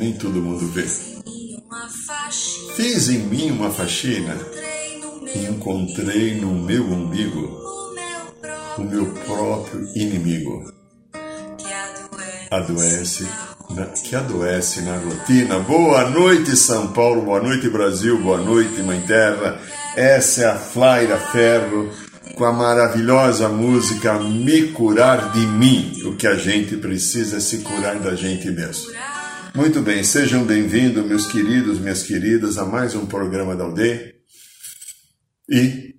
Nem todo mundo vê. Fiz em mim uma faxina e encontrei no meu umbigo o meu próprio inimigo. Adoece, na, que adoece na rotina. Boa noite, São Paulo, boa noite, Brasil, boa noite, Mãe Terra. Essa é a Flaira Ferro com a maravilhosa música Me Curar de Mim. O que a gente precisa é se curar da gente mesmo. Muito bem, sejam bem-vindos, meus queridos, minhas queridas, a mais um programa da aldeia. E,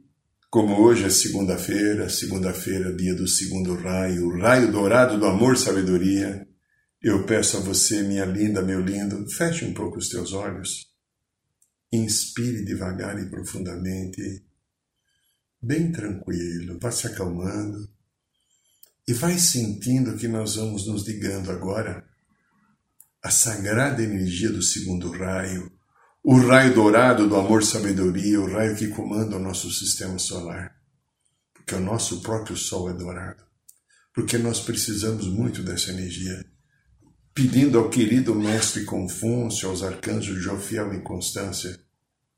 como hoje é segunda-feira, segunda-feira, dia do segundo raio, raio dourado do amor sabedoria, eu peço a você, minha linda, meu lindo, feche um pouco os teus olhos, inspire devagar e profundamente, bem tranquilo, vá se acalmando e vai sentindo que nós vamos nos ligando agora a sagrada energia do segundo raio, o raio dourado do amor-sabedoria, o raio que comanda o nosso sistema solar. Porque o nosso próprio Sol é dourado. Porque nós precisamos muito dessa energia. Pedindo ao querido Mestre Confúcio, aos arcanjos Jofiel e Constância,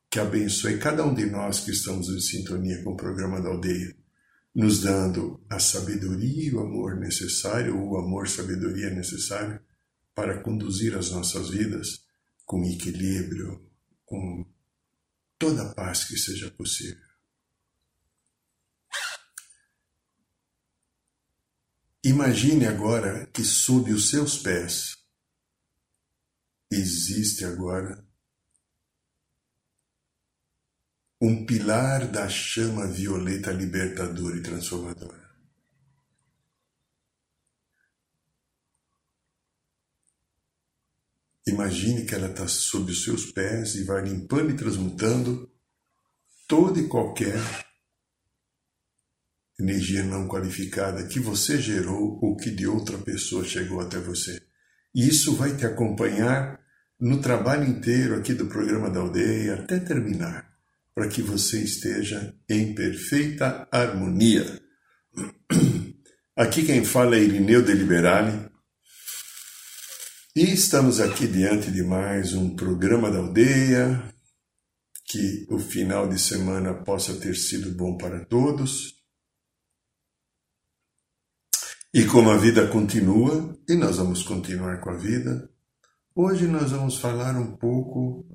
que abençoe cada um de nós que estamos em sintonia com o programa da aldeia, nos dando a sabedoria e o amor necessário, ou o amor-sabedoria necessário, para conduzir as nossas vidas com equilíbrio, com toda a paz que seja possível. Imagine agora que sob os seus pés existe agora um pilar da chama violeta libertadora e transformadora. Imagine que ela está sob os seus pés e vai limpando e transmutando toda e qualquer energia não qualificada que você gerou ou que de outra pessoa chegou até você. E isso vai te acompanhar no trabalho inteiro aqui do programa da aldeia até terminar, para que você esteja em perfeita harmonia. Aqui quem fala é Irineu de Liberale, e estamos aqui diante de mais um programa da aldeia. Que o final de semana possa ter sido bom para todos. E como a vida continua, e nós vamos continuar com a vida, hoje nós vamos falar um pouco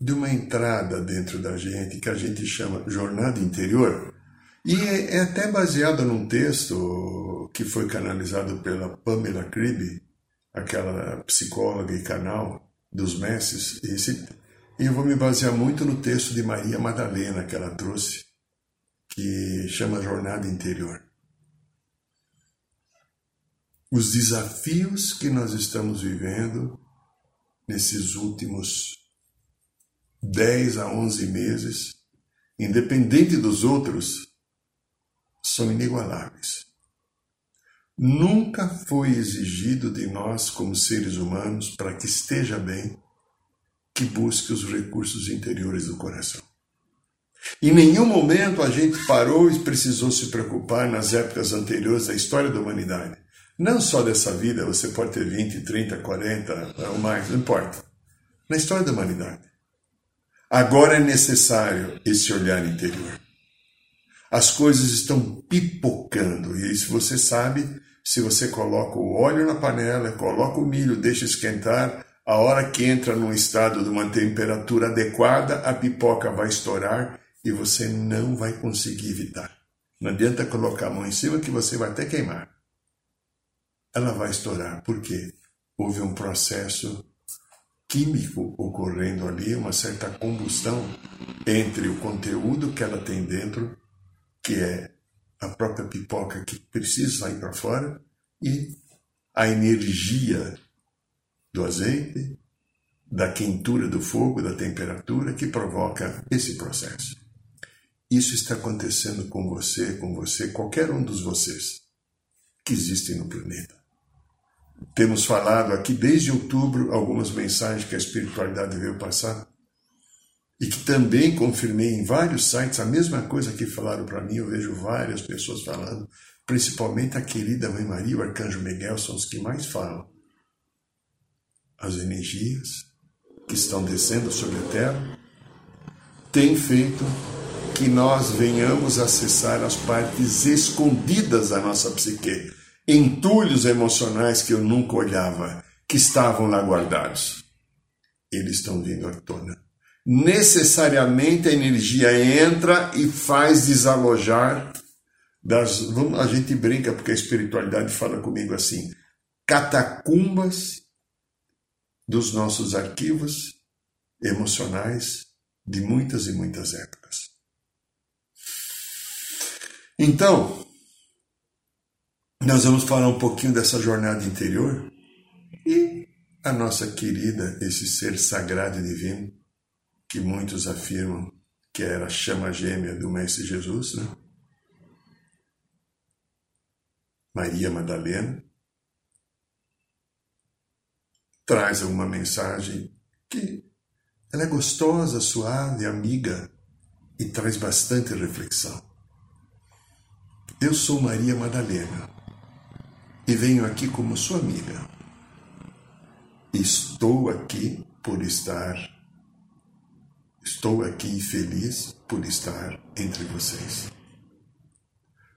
de uma entrada dentro da gente que a gente chama jornada interior. E é, é até baseado num texto que foi canalizado pela Pamela Cribb, aquela psicóloga e canal dos mestres, esse, e eu vou me basear muito no texto de Maria Madalena que ela trouxe, que chama Jornada Interior. Os desafios que nós estamos vivendo nesses últimos 10 a 11 meses, independente dos outros, são inigualáveis. Nunca foi exigido de nós, como seres humanos, para que esteja bem, que busque os recursos interiores do coração. Em nenhum momento a gente parou e precisou se preocupar nas épocas anteriores da história da humanidade. Não só dessa vida, você pode ter 20, 30, 40 ou mais, não importa. Na história da humanidade. Agora é necessário esse olhar interior. As coisas estão pipocando, e isso você sabe se você coloca o óleo na panela, coloca o milho, deixa esquentar, a hora que entra num estado de uma temperatura adequada, a pipoca vai estourar e você não vai conseguir evitar. Não adianta colocar a mão em cima que você vai até queimar. Ela vai estourar. Por quê? Houve um processo químico ocorrendo ali, uma certa combustão entre o conteúdo que ela tem dentro, que é a própria pipoca que precisa sair para fora, e a energia do azeite, da quentura do fogo, da temperatura que provoca esse processo. Isso está acontecendo com você, com você, qualquer um dos vocês que existem no planeta. Temos falado aqui desde outubro algumas mensagens que a espiritualidade veio passar e que também confirmei em vários sites a mesma coisa que falaram para mim. Eu vejo várias pessoas falando, principalmente a querida Mãe Maria, o Arcanjo Miguel, são os que mais falam. As energias que estão descendo sobre a Terra têm feito que nós venhamos acessar as partes escondidas da nossa psique, entulhos emocionais que eu nunca olhava, que estavam lá guardados. Eles estão vindo à tona. Necessariamente a energia entra e faz desalojar das. A gente brinca porque a espiritualidade fala comigo assim: catacumbas dos nossos arquivos emocionais de muitas e muitas épocas. Então, nós vamos falar um pouquinho dessa jornada interior e a nossa querida, esse ser sagrado e divino, que muitos afirmam que era a chama gêmea do Mestre Jesus, né? Maria Madalena, traz uma mensagem que ela é gostosa, suave, amiga e traz bastante reflexão. Eu sou Maria Madalena e venho aqui como sua amiga. Estou aqui por estar, estou aqui feliz por estar entre vocês.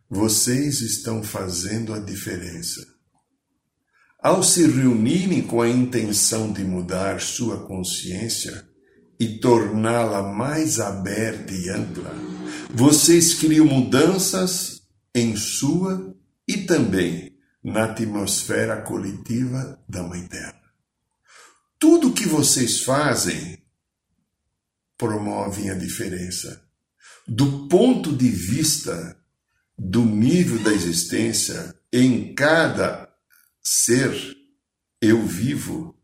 Vocês estão fazendo a diferença ao se reunirem com a intenção de mudar sua consciência e torná-la mais aberta e ampla, vocês criam mudanças em sua e também na atmosfera coletiva da Mãe Terra. Tudo que vocês fazem promovem a diferença. Do ponto de vista do nível da existência em cada ser eu vivo,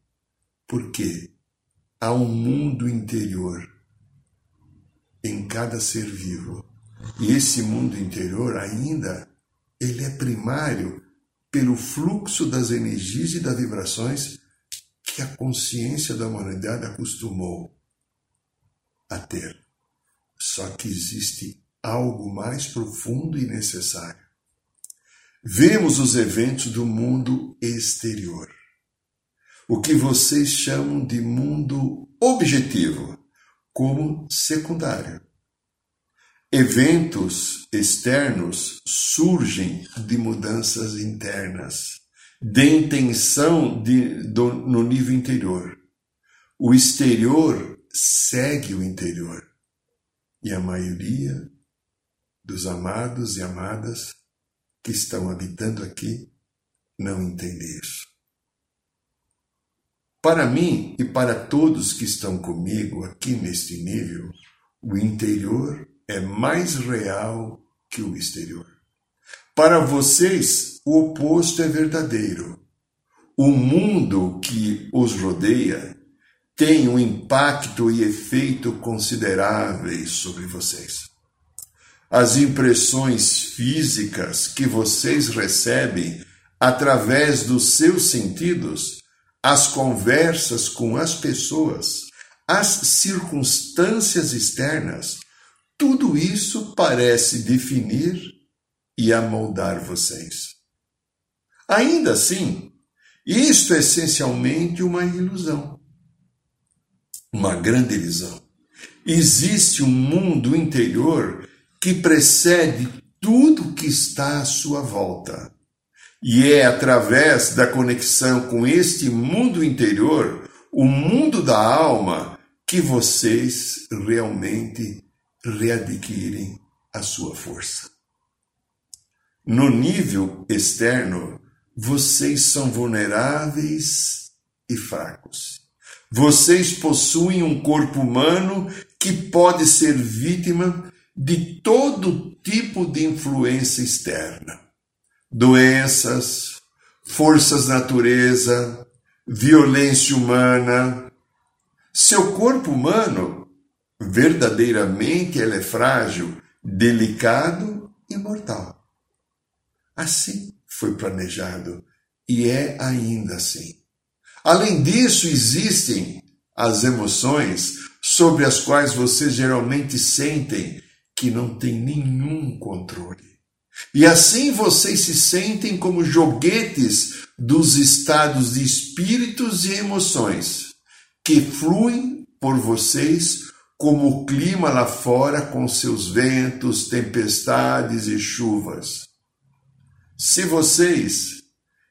porque há um mundo interior em cada ser vivo. E esse mundo interior ainda ele é primário pelo fluxo das energias e das vibrações que a consciência da humanidade acostumou a ter. Só que existe algo mais profundo e necessário Vemos os eventos do mundo exterior. O que vocês chamam de mundo objetivo, como secundário. Eventos externos surgem de mudanças internas, de intenção de, do, no nível interior. O exterior segue o interior. E a maioria dos amados e amadas que estão habitando aqui não entendem isso. Para mim e para todos que estão comigo aqui neste nível, o interior é mais real que o exterior. Para vocês, o oposto é verdadeiro. O mundo que os rodeia tem um impacto e efeito consideráveis sobre vocês as impressões físicas que vocês recebem através dos seus sentidos, as conversas com as pessoas, as circunstâncias externas, tudo isso parece definir e amoldar vocês. Ainda assim, isto é essencialmente uma ilusão, uma grande ilusão. Existe um mundo interior que precede tudo que está à sua volta. E é através da conexão com este mundo interior, o mundo da alma, que vocês realmente readquirem a sua força. No nível externo, vocês são vulneráveis e fracos. Vocês possuem um corpo humano que pode ser vítima de todo tipo de influência externa. Doenças, forças natureza, violência humana. Seu corpo humano, verdadeiramente, ele é frágil, delicado e mortal. Assim foi planejado e é ainda assim. Além disso, existem as emoções sobre as quais vocês geralmente sentem que não têm nenhum controle. E assim vocês se sentem como joguetes dos estados de espíritos e emoções que fluem por vocês como o clima lá fora com seus ventos, tempestades e chuvas. Se vocês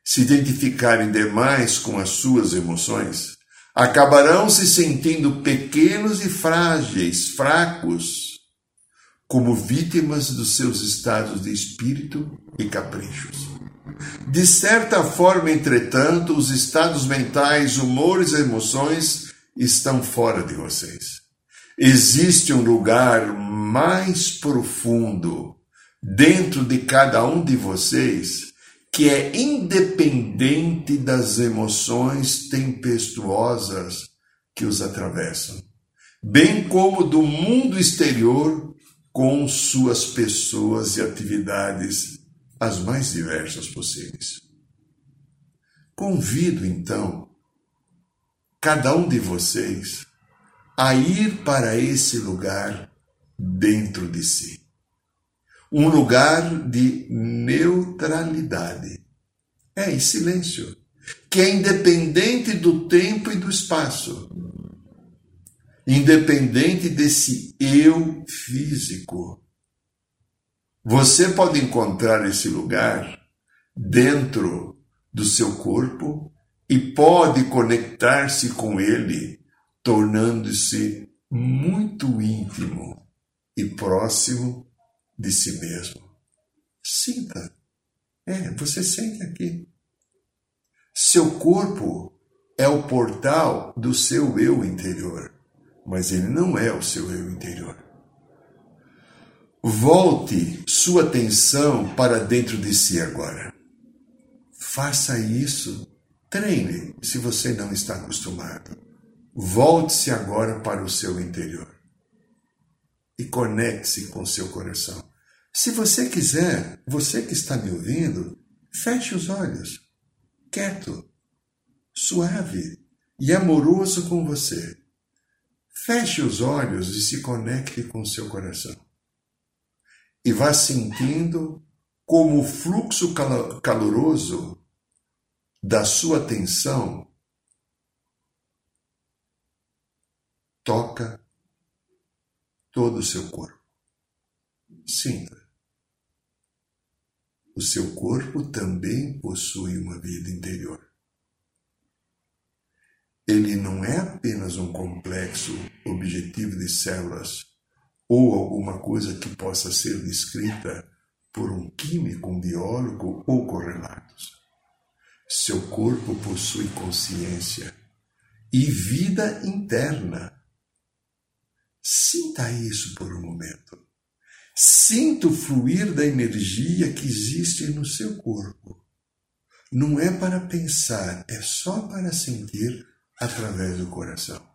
se identificarem demais com as suas emoções, acabarão se sentindo pequenos e frágeis, fracos, como vítimas dos seus estados de espírito e caprichos. De certa forma, entretanto, os estados mentais, humores e emoções estão fora de vocês. Existe um lugar mais profundo dentro de cada um de vocês que é independente das emoções tempestuosas que os atravessam, bem como do mundo exterior com suas pessoas e atividades as mais diversas possíveis. Convido então cada um de vocês a ir para esse lugar dentro de si um lugar de neutralidade. É em silêncio, que é independente do tempo e do espaço, independente desse eu físico. Você pode encontrar esse lugar dentro do seu corpo e pode conectar-se com ele, tornando-se muito íntimo e próximo de si mesmo. Sinta. É, você sente aqui. Seu corpo é o portal do seu eu interior, mas ele não é o seu eu interior. Volte sua atenção para dentro de si agora. Faça isso. Treine se você não está acostumado. Volte-se agora para o seu interior e conecte-se com seu coração. Se você quiser, você que está me ouvindo, feche os olhos, quieto, suave e amoroso com você. Feche os olhos e se conecte com seu coração. E vá sentindo como o fluxo caloroso da sua atenção toca todo o seu corpo. Sinta o seu corpo também possui uma vida interior. Ele não é apenas um complexo objetivo de células ou alguma coisa que possa ser descrita por um químico, um biólogo ou correlatos. Seu corpo possui consciência e vida interna. Sinta isso por um momento. Sinta o fluir da energia que existe no seu corpo. Não é para pensar, é só para sentir através do coração.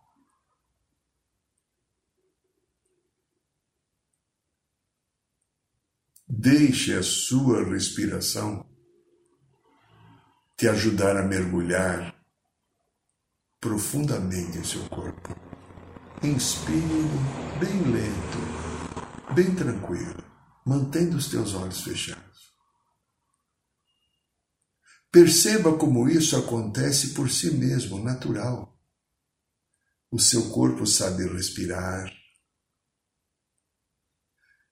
Deixe a sua respiração te ajudar a mergulhar profundamente em seu corpo. Inspire bem lento bem tranquilo, mantendo os teus olhos fechados. Perceba como isso acontece por si mesmo, natural. O seu corpo sabe respirar.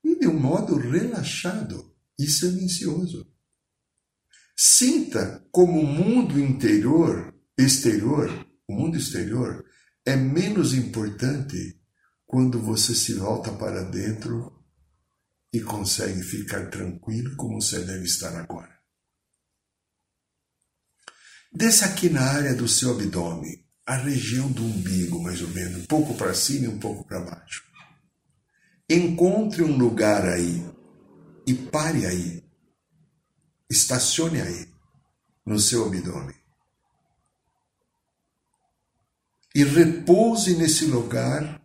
E de um modo relaxado e silencioso. Sinta como o mundo interior, exterior, o mundo exterior, é menos importante quando você se volta para dentro e consegue ficar tranquilo como você deve estar agora. Desça aqui na área do seu abdômen, a região do umbigo, mais ou menos, um pouco para cima e um pouco para baixo. Encontre um lugar aí e pare aí. Estacione aí, no seu abdômen. E repouse nesse lugar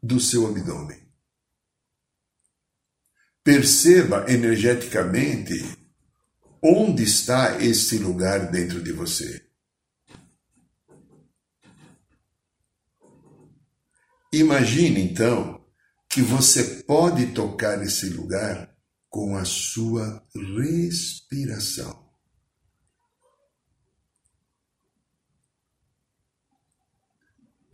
do seu abdômen. Perceba energeticamente onde está esse lugar dentro de você. Imagine então que você pode tocar esse lugar com a sua respiração.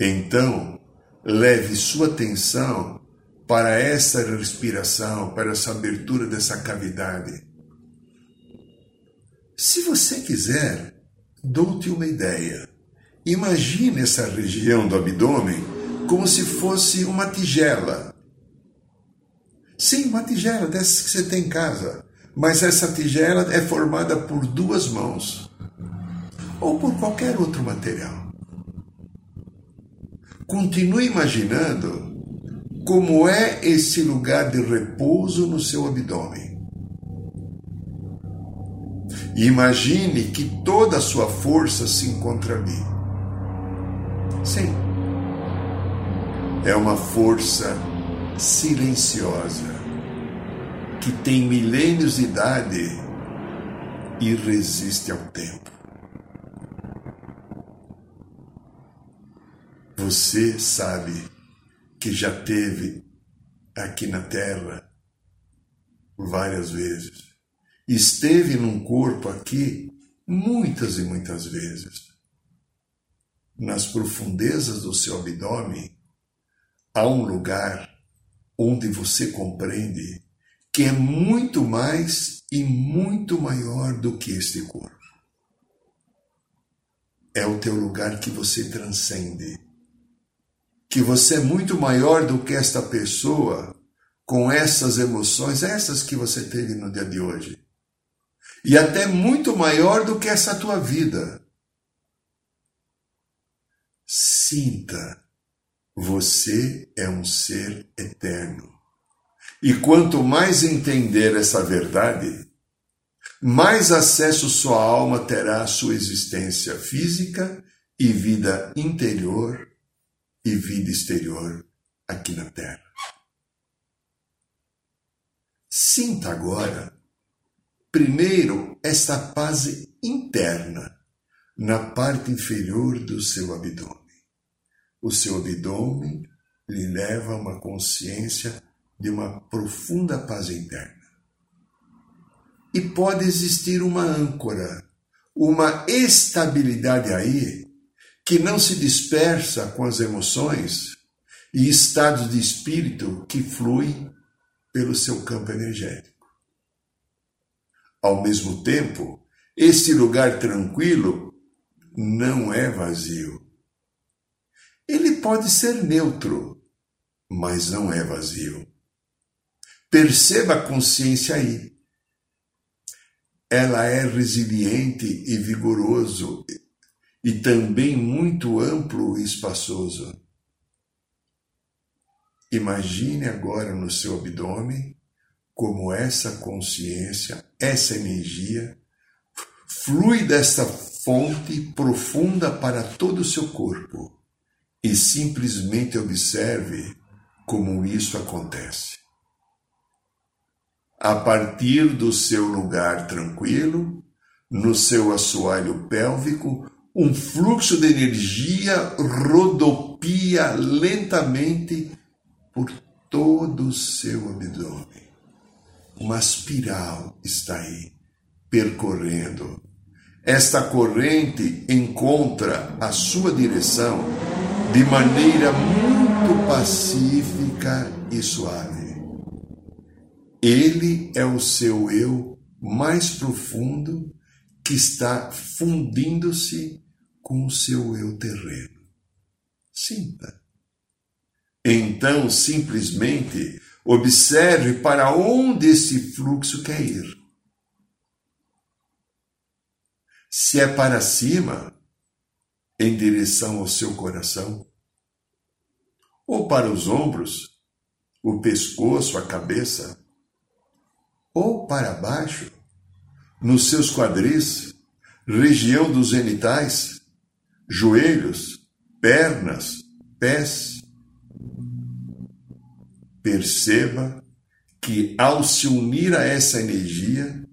Então, leve sua atenção para essa respiração, para essa abertura dessa cavidade. Se você quiser, dou-te uma ideia. Imagine essa região do abdômen como se fosse uma tigela. Sim, uma tigela dessas que você tem em casa. Mas essa tigela é formada por duas mãos ou por qualquer outro material. Continue imaginando como é esse lugar de repouso no seu abdômen. Imagine que toda a sua força se encontra ali. Sim. É uma força silenciosa que tem milênios de idade e resiste ao tempo. Você sabe que já teve aqui na Terra várias vezes. Esteve num corpo aqui muitas e muitas vezes. Nas profundezas do seu abdômen há um lugar onde você compreende que é muito mais e muito maior do que este corpo. É o teu lugar que você transcende. Que você é muito maior do que esta pessoa com essas emoções, essas que você teve no dia de hoje. E até muito maior do que essa tua vida. Sinta, você é um ser eterno. E quanto mais entender essa verdade, mais acesso sua alma terá à sua existência física e vida interior e vida exterior aqui na Terra. Sinta agora, primeiro, esta paz interna na parte inferior do seu abdômen. O seu abdômen lhe leva a uma consciência de uma profunda paz interna. E pode existir uma âncora, uma estabilidade aí que não se dispersa com as emoções e estados de espírito que fluem pelo seu campo energético. Ao mesmo tempo, este lugar tranquilo não é vazio. Ele pode ser neutro, mas não é vazio. Perceba a consciência aí. Ela é resiliente e vigoroso e também muito amplo e espaçoso. Imagine agora no seu abdômen como essa consciência, essa energia flui desta fonte profunda para todo o seu corpo e simplesmente observe como isso acontece a partir do seu lugar tranquilo, no seu assoalho pélvico, um fluxo de energia rodopia lentamente por todo o seu abdômen. Uma espiral está aí, percorrendo. Esta corrente encontra a sua direção de maneira muito pacífica e suave. Ele é o seu eu mais profundo que está fundindo-se com o seu eu terreno. Sinta. Então, simplesmente, observe para onde esse fluxo quer ir. Se é para cima, em direção ao seu coração? Ou para os ombros, o pescoço, a cabeça? Ou para baixo, nos seus quadris, região dos genitais, joelhos, pernas, pés? Perceba que ao se unir a essa energia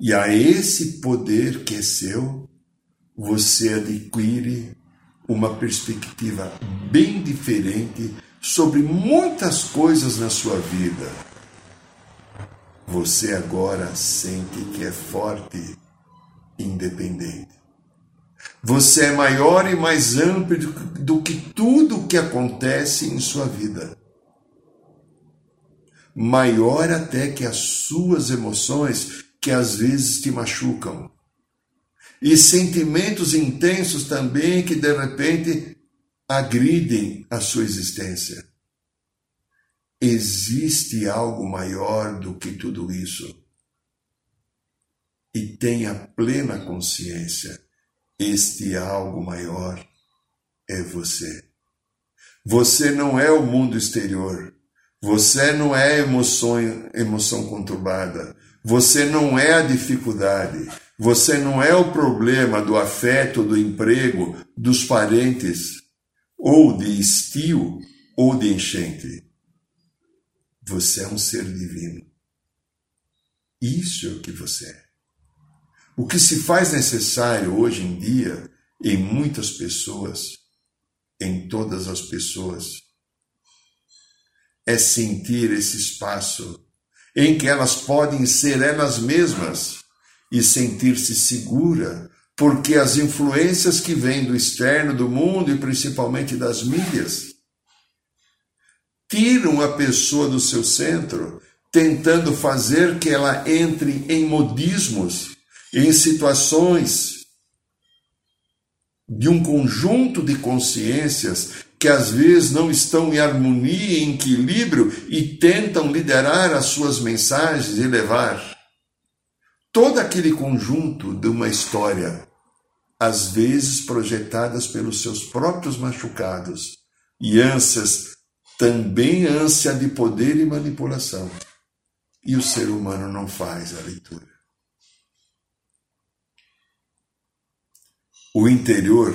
e a esse poder que é seu, você adquire uma perspectiva bem diferente sobre muitas coisas na sua vida. Você agora sente que é forte, independente. Você é maior e mais amplo do que tudo o que acontece em sua vida. Maior até que as suas emoções, que às vezes te machucam e sentimentos intensos também que de repente agridem a sua existência. Existe algo maior do que tudo isso. E tenha plena consciência: este algo maior é você. Você não é o mundo exterior. Você não é emoção, emoção conturbada. Você não é a dificuldade. Você não é o problema do afeto, do emprego, dos parentes, ou de estio, ou de enchente. Você é um ser divino. Isso é o que você é. O que se faz necessário hoje em dia em muitas pessoas, em todas as pessoas, é sentir esse espaço em que elas podem ser elas mesmas e sentir-se segura, porque as influências que vêm do externo, do mundo e principalmente das mídias, tiram a pessoa do seu centro, tentando fazer que ela entre em modismos, em situações de um conjunto de consciências que às vezes não estão em harmonia, em equilíbrio e tentam liderar as suas mensagens e levar todo aquele conjunto de uma história, às vezes projetadas pelos seus próprios machucados e ânsias, também ânsia de poder e manipulação. E o ser humano não faz a leitura. O interior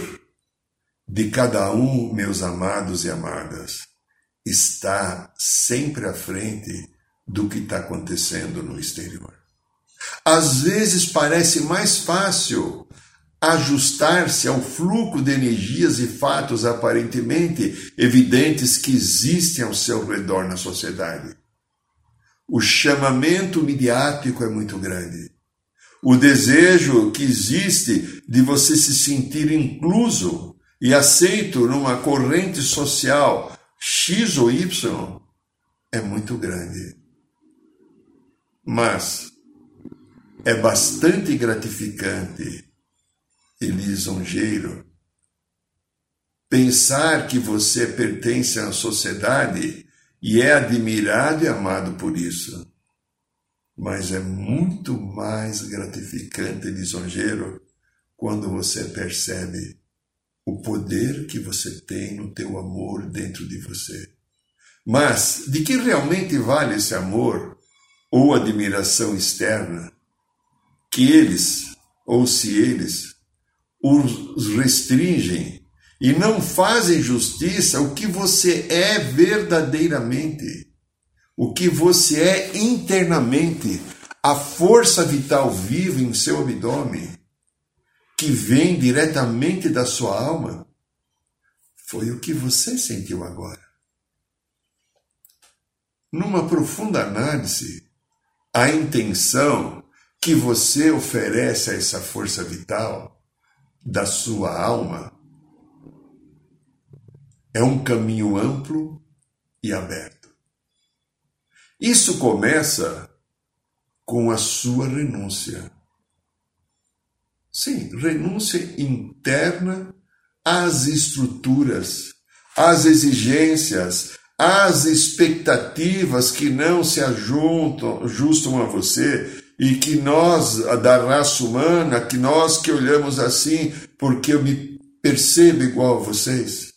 de cada um, meus amados e amadas, está sempre à frente do que está acontecendo no exterior. Às vezes parece mais fácil ajustar-se ao fluxo de energias e fatos aparentemente evidentes que existem ao seu redor na sociedade. O chamamento midiático é muito grande. O desejo que existe de você se sentir incluso e aceito numa corrente social X ou Y é muito grande. Mas é bastante gratificante e lisonjeiro pensar que você pertence à sociedade e é admirado e amado por isso. Mas é muito mais gratificante e lisonjeiro quando você percebe o poder que você tem no teu amor dentro de você. Mas de que realmente vale esse amor ou admiração externa que eles, ou se eles, os restringem e não fazem justiça o que você é verdadeiramente, o que você é internamente, a força vital viva em seu abdômen, que vem diretamente da sua alma, foi o que você sentiu agora. Numa profunda análise, a intenção que você oferece a essa força vital da sua alma é um caminho amplo e aberto. Isso começa com a sua renúncia. Sim, renúncia interna às estruturas, às exigências, às expectativas que não se ajuntam, ajustam a você, e que nós, da raça humana, que nós que olhamos assim, porque eu me percebo igual a vocês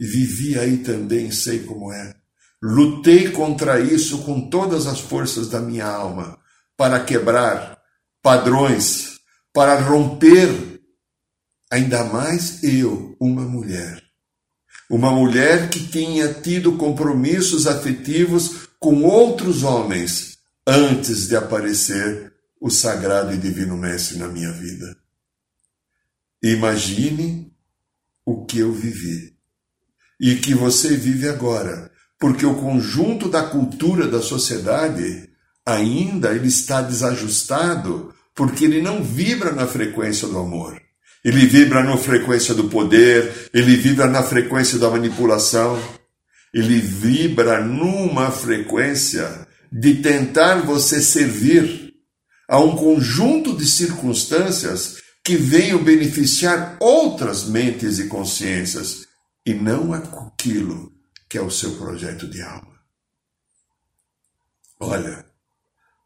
e vivi aí também, sei como é. Lutei contra isso com todas as forças da minha alma para quebrar padrões, para romper, ainda mais eu, uma mulher. Uma mulher que tinha tido compromissos afetivos com outros homens antes de aparecer o sagrado e divino Mestre na minha vida. Imagine o que eu vivi e que você vive agora, porque o conjunto da cultura da sociedade ainda ele está desajustado, porque ele não vibra na frequência do amor. Ele vibra na frequência do poder, ele vibra na frequência da manipulação, ele vibra numa frequência de tentar você servir a um conjunto de circunstâncias que venham beneficiar outras mentes e consciências e não aquilo que é o seu projeto de alma. Olha,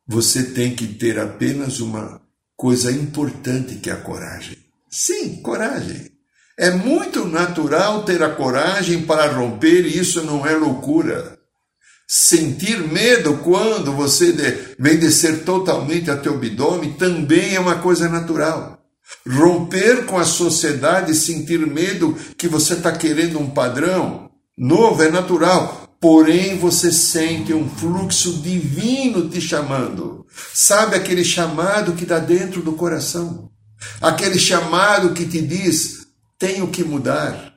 você tem que ter apenas uma coisa importante que é a coragem. Sim, coragem. É muito natural ter a coragem para romper, e isso não é loucura. Sentir medo quando você vem descer totalmente a teu abdômen também é uma coisa natural. Romper com a sociedade e sentir medo que você está querendo um padrão novo é natural. Porém, você sente um fluxo divino te chamando. Sabe aquele chamado que está dentro do coração? Aquele chamado que te diz: tenho que mudar.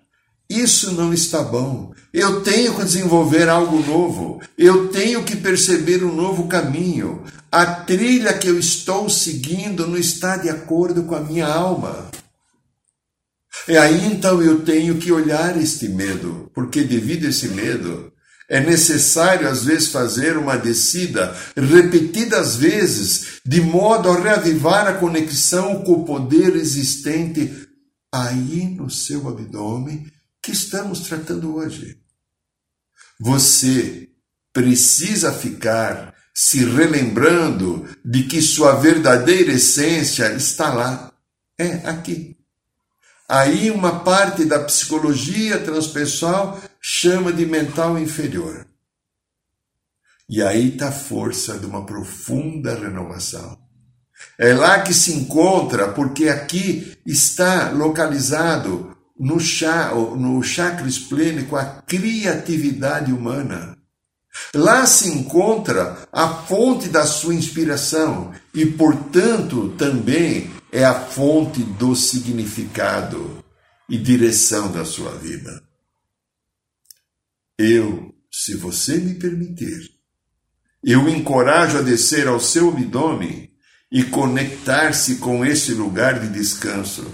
Isso não está bom. Eu tenho que desenvolver algo novo. Eu tenho que perceber um novo caminho. A trilha que eu estou seguindo não está de acordo com a minha alma. E aí então eu tenho que olhar este medo, porque devido a esse medo, é necessário às vezes fazer uma descida repetidas vezes, de modo a reavivar a conexão com o poder existente aí no seu abdômen que estamos tratando hoje. Você precisa ficar se relembrando de que sua verdadeira essência está lá, é aqui. Aí uma parte da psicologia transpessoal chama de mental inferior. E aí está a força de uma profunda renovação. É lá que se encontra, porque aqui está localizado no, chá, no chakra esplênico a criatividade humana. Lá se encontra a fonte da sua inspiração e, portanto, também é a fonte do significado e direção da sua vida. Eu, se você me permitir, eu encorajo a descer ao seu abdômen e conectar-se com esse lugar de descanso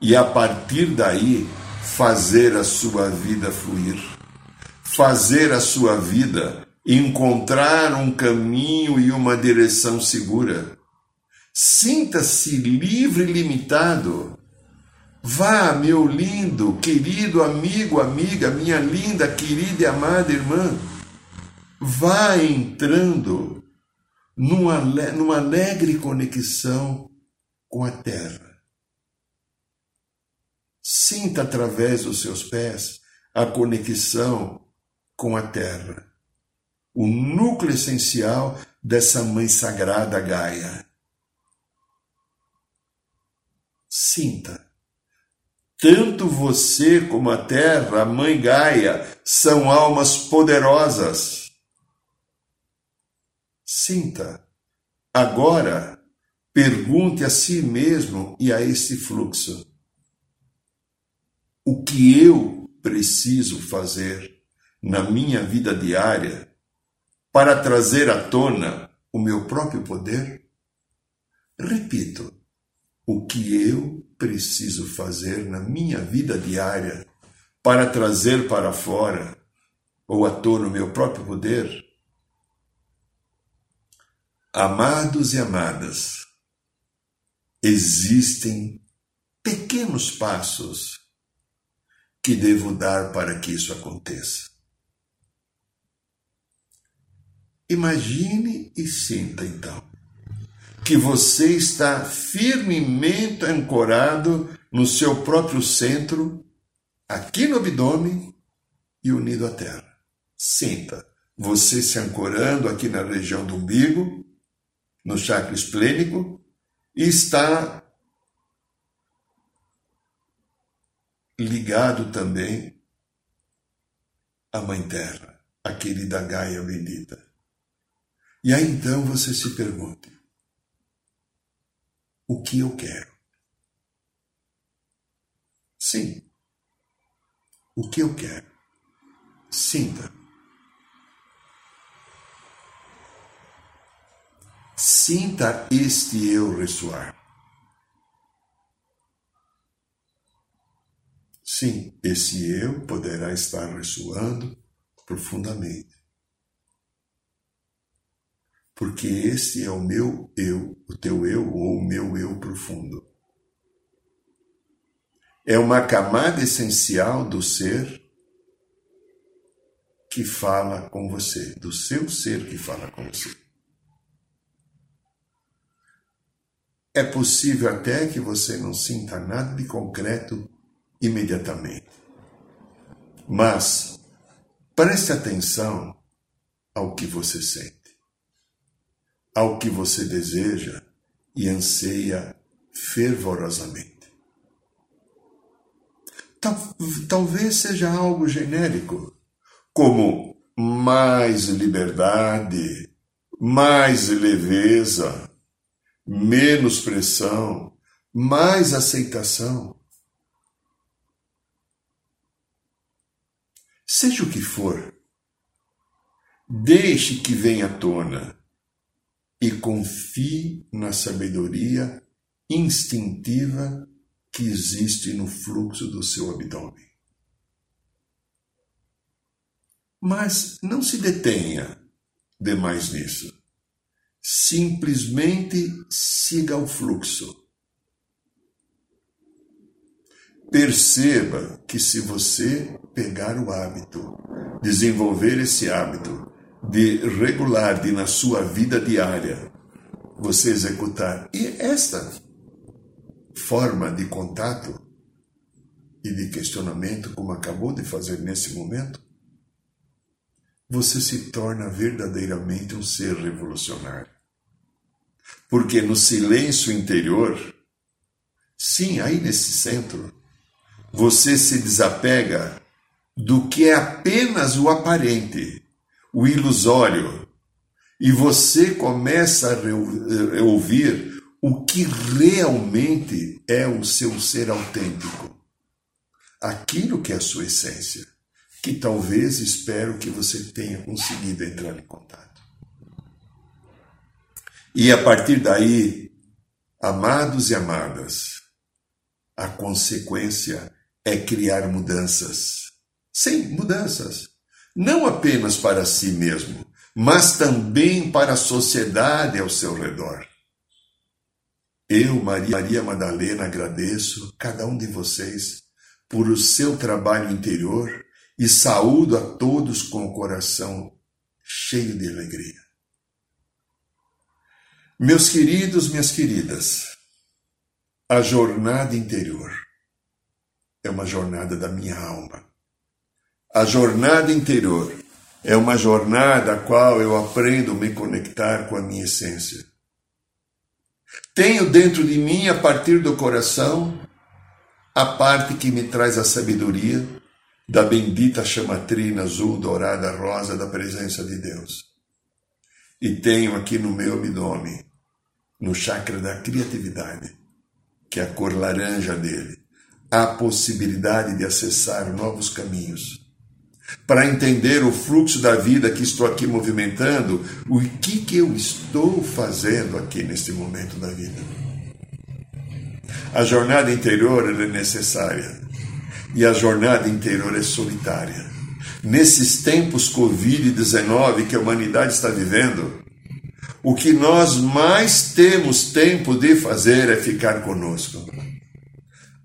e a partir daí fazer a sua vida fluir, fazer a sua vida encontrar um caminho e uma direção segura Sinta-se livre e limitado. Vá, meu lindo, querido amigo, amiga, minha linda, querida e amada irmã. Vá entrando numa, numa alegre conexão com a terra. Sinta através dos seus pés a conexão com a terra, o núcleo essencial dessa mãe sagrada Gaia. Sinta. Tanto você como a terra, a mãe Gaia, são almas poderosas. Sinta. Agora, pergunte a si mesmo e a esse fluxo: o que eu preciso fazer na minha vida diária para trazer à tona o meu próprio poder? Repito o que eu preciso fazer na minha vida diária para trazer para fora ou à tona o meu próprio poder? Amados e amadas, existem pequenos passos que devo dar para que isso aconteça. Imagine e sinta então que você está firmemente ancorado no seu próprio centro, aqui no abdômen e unido à terra. Sinta você se ancorando aqui na região do umbigo, no chakra esplênico, e está ligado também à Mãe Terra, a querida Gaia bendita. E aí então você se pergunte: o que eu quero? Sim, o que eu quero? Sinta. Sinta este eu ressoar. Sim, esse eu poderá estar ressoando profundamente. Porque esse é o meu eu, o teu eu ou o meu eu profundo. É uma camada essencial do ser que fala com você, do seu ser que fala com você. É possível até que você não sinta nada de concreto imediatamente. Mas preste atenção ao que você sente, ao que você deseja e anseia fervorosamente. Talvez seja algo genérico, como mais liberdade, mais leveza, menos pressão, mais aceitação. Seja o que for, deixe que venha à tona e confie na sabedoria instintiva que existe no fluxo do seu abdômen. Mas não se detenha demais nisso. Simplesmente siga o fluxo. Perceba que se você pegar o hábito, desenvolver esse hábito de regular, de na sua vida diária, você executar. E esta forma de contato e de questionamento, como acabou de fazer nesse momento, você se torna verdadeiramente um ser revolucionário. Porque no silêncio interior, sim, aí nesse centro, você se desapega do que é apenas o aparente, o ilusório, e você começa a ouvir o que realmente é o seu ser autêntico, aquilo que é a sua essência, que talvez espero que você tenha conseguido entrar em contato. E a partir daí, amados e amadas, a consequência é criar mudanças. Sim, mudanças. Não apenas para si mesmo, mas também para a sociedade ao seu redor. Eu, Maria Madalena, agradeço cada um de vocês por o seu trabalho interior e saúdo a todos com o coração cheio de alegria. Meus queridos, minhas queridas, a jornada interior é uma jornada da minha alma. A jornada interior é uma jornada a qual eu aprendo a me conectar com a minha essência. Tenho dentro de mim, a partir do coração, a parte que me traz a sabedoria da bendita chamatrina azul, dourada, rosa da presença de Deus. E tenho aqui no meu abdômen, no chakra da criatividade, que é a cor laranja dele, a possibilidade de acessar novos caminhos. Para entender o fluxo da vida que estou aqui movimentando, o que, que eu estou fazendo aqui neste momento da vida. A jornada interior é necessária e a jornada interior é solitária. Nesses tempos Covid-19 que a humanidade está vivendo, o que nós mais temos tempo de fazer é ficar conosco.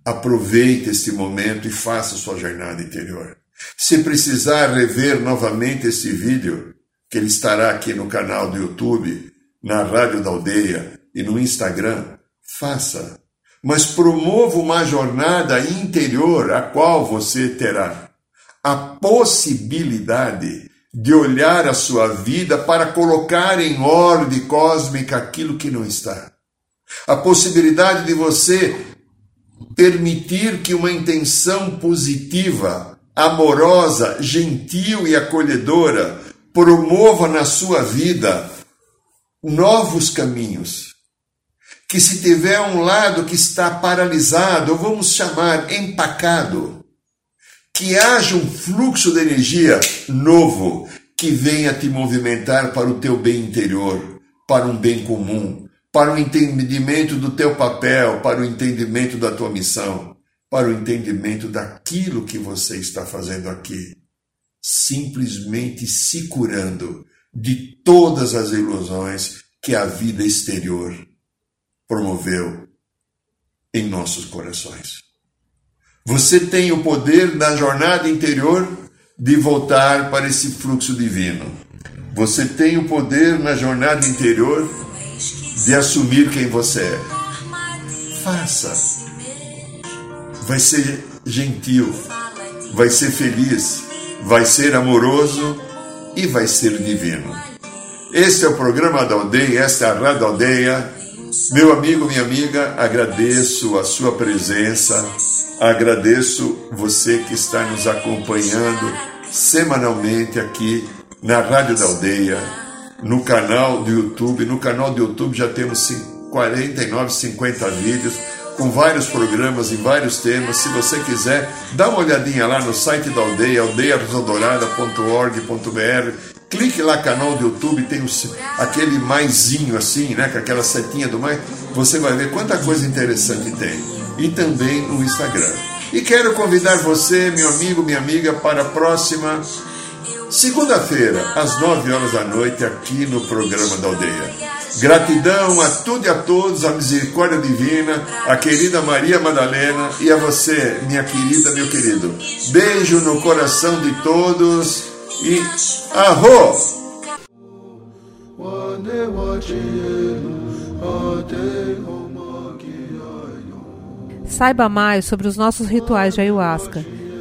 Aproveite este momento e faça sua jornada interior. Se precisar rever novamente esse vídeo, que ele estará aqui no canal do YouTube, na Rádio da Aldeia e no Instagram, faça. mas promova uma jornada interior a qual você terá a possibilidade de olhar a sua vida para colocar em ordem cósmica aquilo que não está. A possibilidade de você permitir que uma intenção positiva, amorosa, gentil e acolhedora promova na sua vida novos caminhos. Que se tiver um lado que está paralisado, vamos chamar empacado, que haja um fluxo de energia novo que venha te movimentar para o teu bem interior, para um bem comum, para o entendimento do teu papel, para o entendimento da tua missão, para o entendimento daquilo que você está fazendo aqui. Simplesmente se curando de todas as ilusões que a vida exterior promoveu em nossos corações. Você tem o poder na jornada interior de voltar para esse fluxo divino. Você tem o poder na jornada interior de assumir quem você é. Faça. Vai ser gentil, vai ser feliz, vai ser amoroso e vai ser divino. Este é o programa da aldeia, esta é a Rádio Aldeia. Meu amigo, minha amiga, agradeço a sua presença Agradeço você que está nos acompanhando semanalmente aqui na Rádio da Aldeia, no canal do YouTube. No canal do YouTube já temos 49, 50 vídeos com vários programas e vários temas. Se você quiser, dá uma olhadinha lá no site da aldeia, aldeiarosodorada.org.br. Clique lá canal do YouTube, tem aquele maisinho assim, né, com aquela setinha do mais. Você vai ver quanta coisa interessante tem e também no Instagram. E quero convidar você, meu amigo, minha amiga, para a próxima segunda-feira, às 9 horas da noite, aqui no programa da Aldeia. Gratidão a tudo e a todos, a misericórdia divina, a querida Maria Madalena e a você, minha querida, meu querido. Beijo no coração de todos e arro! Saiba mais sobre os nossos rituais de ayahuasca,